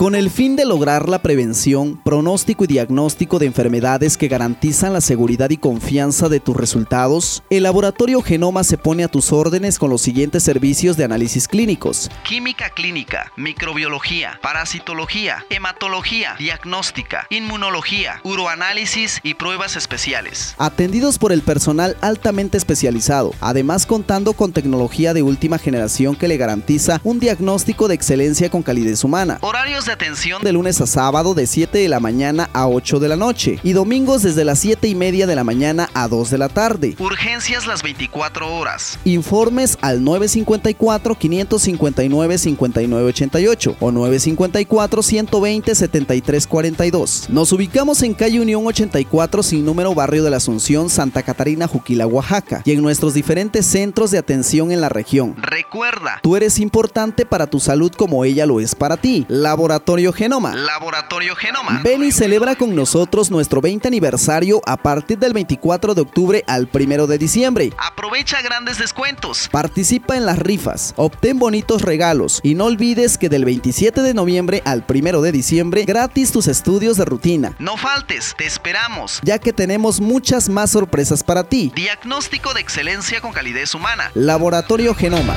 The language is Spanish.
Con el fin de lograr la prevención, pronóstico y diagnóstico de enfermedades que garantizan la seguridad y confianza de tus resultados, el Laboratorio Genoma se pone a tus órdenes con los siguientes servicios de análisis clínicos. Química clínica, microbiología, parasitología, hematología, diagnóstica, inmunología, uroanálisis y pruebas especiales. Atendidos por el personal altamente especializado, además contando con tecnología de última generación que le garantiza un diagnóstico de excelencia con calidez humana. Horarios de atención de lunes a sábado de 7 de la mañana a 8 de la noche y domingos desde las 7 y media de la mañana a 2 de la tarde. Urgencias las 24 horas. Informes al 954-559-5988 o 954-120-7342. Nos ubicamos en calle Unión 84 sin número barrio de la Asunción, Santa Catarina, Juquila, Oaxaca y en nuestros diferentes centros de atención en la región. Recuerda, tú eres importante para tu salud como ella lo es para ti. Laboratorio Genoma. Laboratorio Genoma. Ven y celebra con nosotros nuestro 20 aniversario a partir del 24 de octubre al 1 de diciembre. Aprovecha grandes descuentos. Participa en las rifas, obtén bonitos regalos y no olvides que del 27 de noviembre al 1 de diciembre gratis tus estudios de rutina. No faltes, te esperamos. Ya que tenemos muchas más sorpresas para ti. Diagnóstico de excelencia con calidez humana. Laboratorio Genoma.